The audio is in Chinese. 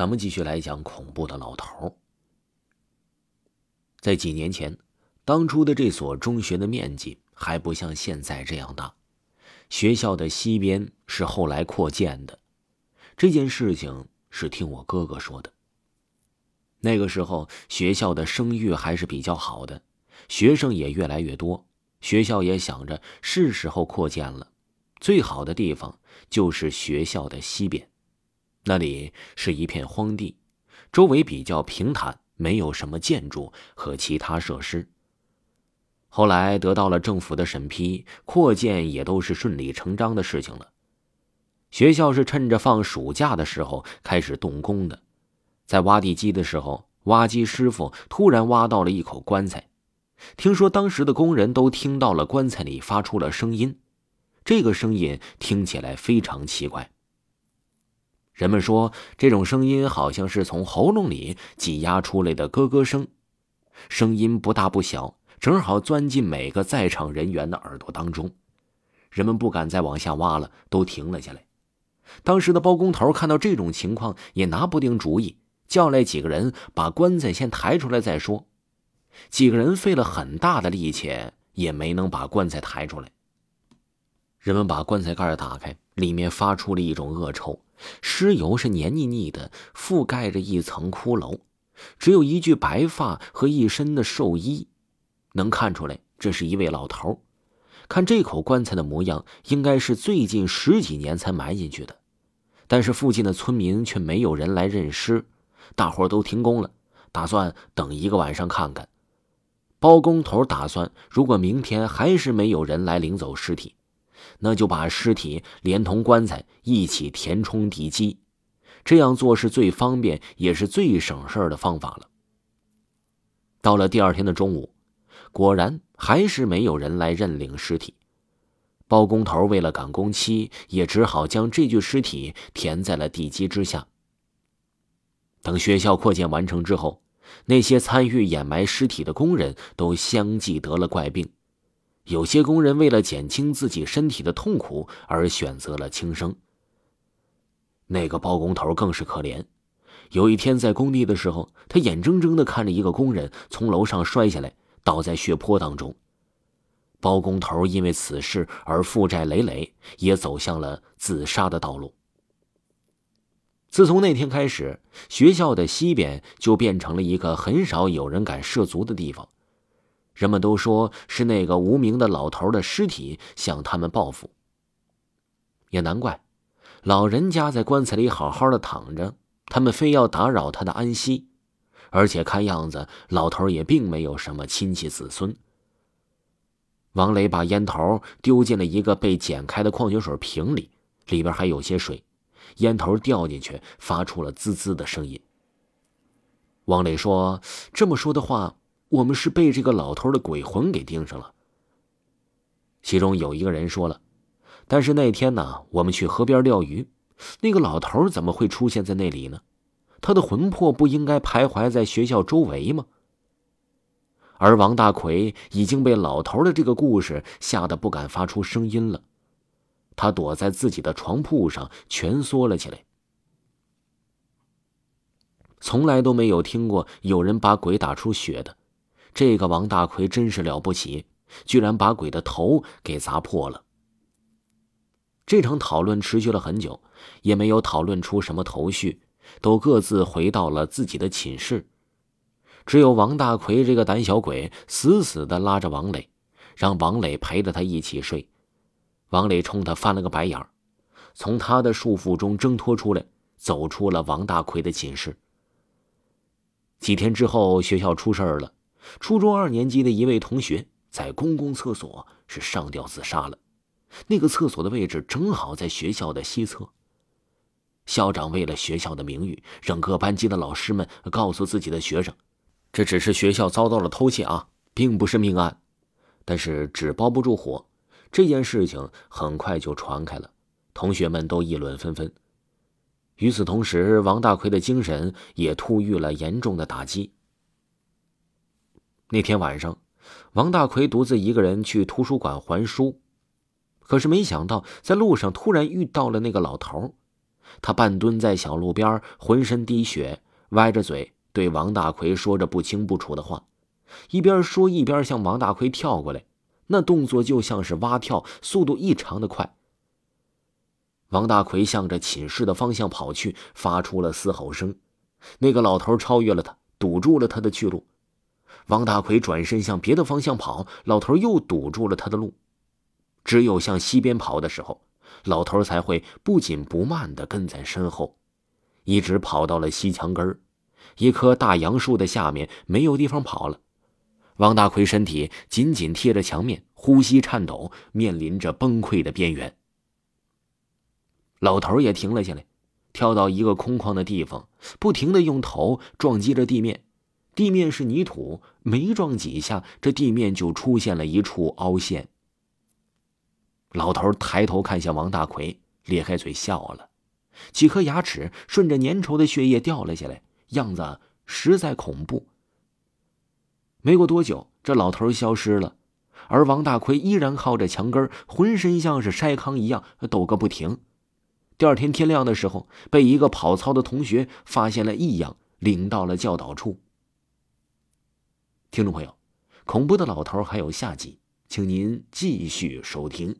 咱们继续来讲恐怖的老头。在几年前，当初的这所中学的面积还不像现在这样大，学校的西边是后来扩建的。这件事情是听我哥哥说的。那个时候学校的声誉还是比较好的，学生也越来越多，学校也想着是时候扩建了，最好的地方就是学校的西边。那里是一片荒地，周围比较平坦，没有什么建筑和其他设施。后来得到了政府的审批，扩建也都是顺理成章的事情了。学校是趁着放暑假的时候开始动工的，在挖地基的时候，挖机师傅突然挖到了一口棺材，听说当时的工人都听到了棺材里发出了声音，这个声音听起来非常奇怪。人们说，这种声音好像是从喉咙里挤压出来的咯咯声，声音不大不小，正好钻进每个在场人员的耳朵当中。人们不敢再往下挖了，都停了下来。当时的包工头看到这种情况，也拿不定主意，叫来几个人把棺材先抬出来再说。几个人费了很大的力气，也没能把棺材抬出来。人们把棺材盖打开，里面发出了一种恶臭。尸油是黏腻腻的，覆盖着一层骷髅，只有一具白发和一身的寿衣，能看出来这是一位老头。看这口棺材的模样，应该是最近十几年才埋进去的。但是附近的村民却没有人来认尸，大伙都停工了，打算等一个晚上看看。包工头打算，如果明天还是没有人来领走尸体。那就把尸体连同棺材一起填充地基，这样做是最方便也是最省事儿的方法了。到了第二天的中午，果然还是没有人来认领尸体。包工头为了赶工期，也只好将这具尸体填在了地基之下。等学校扩建完成之后，那些参与掩埋尸体的工人都相继得了怪病。有些工人为了减轻自己身体的痛苦而选择了轻生。那个包工头更是可怜。有一天在工地的时候，他眼睁睁的看着一个工人从楼上摔下来，倒在血泊当中。包工头因为此事而负债累累，也走向了自杀的道路。自从那天开始，学校的西边就变成了一个很少有人敢涉足的地方。人们都说是那个无名的老头的尸体向他们报复。也难怪，老人家在棺材里好好的躺着，他们非要打扰他的安息。而且看样子，老头也并没有什么亲戚子孙。王磊把烟头丢进了一个被剪开的矿泉水瓶里，里边还有些水，烟头掉进去，发出了滋滋的声音。王磊说：“这么说的话。”我们是被这个老头的鬼魂给盯上了。其中有一个人说了：“但是那天呢，我们去河边钓鱼，那个老头怎么会出现在那里呢？他的魂魄不应该徘徊在学校周围吗？”而王大奎已经被老头的这个故事吓得不敢发出声音了，他躲在自己的床铺上蜷缩了起来。从来都没有听过有人把鬼打出血的。这个王大奎真是了不起，居然把鬼的头给砸破了。这场讨论持续了很久，也没有讨论出什么头绪，都各自回到了自己的寝室。只有王大奎这个胆小鬼死死的拉着王磊，让王磊陪着他一起睡。王磊冲他翻了个白眼儿，从他的束缚中挣脱出来，走出了王大奎的寝室。几天之后，学校出事儿了。初中二年级的一位同学在公共厕所是上吊自杀了，那个厕所的位置正好在学校的西侧。校长为了学校的名誉，让各班级的老师们告诉自己的学生，这只是学校遭到了偷窃啊，并不是命案。但是纸包不住火，这件事情很快就传开了，同学们都议论纷纷。与此同时，王大奎的精神也突遇了严重的打击。那天晚上，王大奎独自一个人去图书馆还书，可是没想到在路上突然遇到了那个老头。他半蹲在小路边，浑身滴血，歪着嘴对王大奎说着不清不楚的话，一边说一边向王大奎跳过来，那动作就像是蛙跳，速度异常的快。王大奎向着寝室的方向跑去，发出了嘶吼声。那个老头超越了他，堵住了他的去路。王大奎转身向别的方向跑，老头又堵住了他的路。只有向西边跑的时候，老头才会不紧不慢地跟在身后，一直跑到了西墙根儿，一棵大杨树的下面，没有地方跑了。王大奎身体紧紧贴着墙面，呼吸颤抖，面临着崩溃的边缘。老头也停了下来，跳到一个空旷的地方，不停地用头撞击着地面。地面是泥土，没撞几下，这地面就出现了一处凹陷。老头抬头看向王大奎，咧开嘴笑了，几颗牙齿顺着粘稠的血液掉了下来，样子实在恐怖。没过多久，这老头消失了，而王大奎依然靠着墙根，浑身像是筛糠一样抖个不停。第二天天亮的时候，被一个跑操的同学发现了异样，领到了教导处。听众朋友，恐怖的老头还有下集，请您继续收听。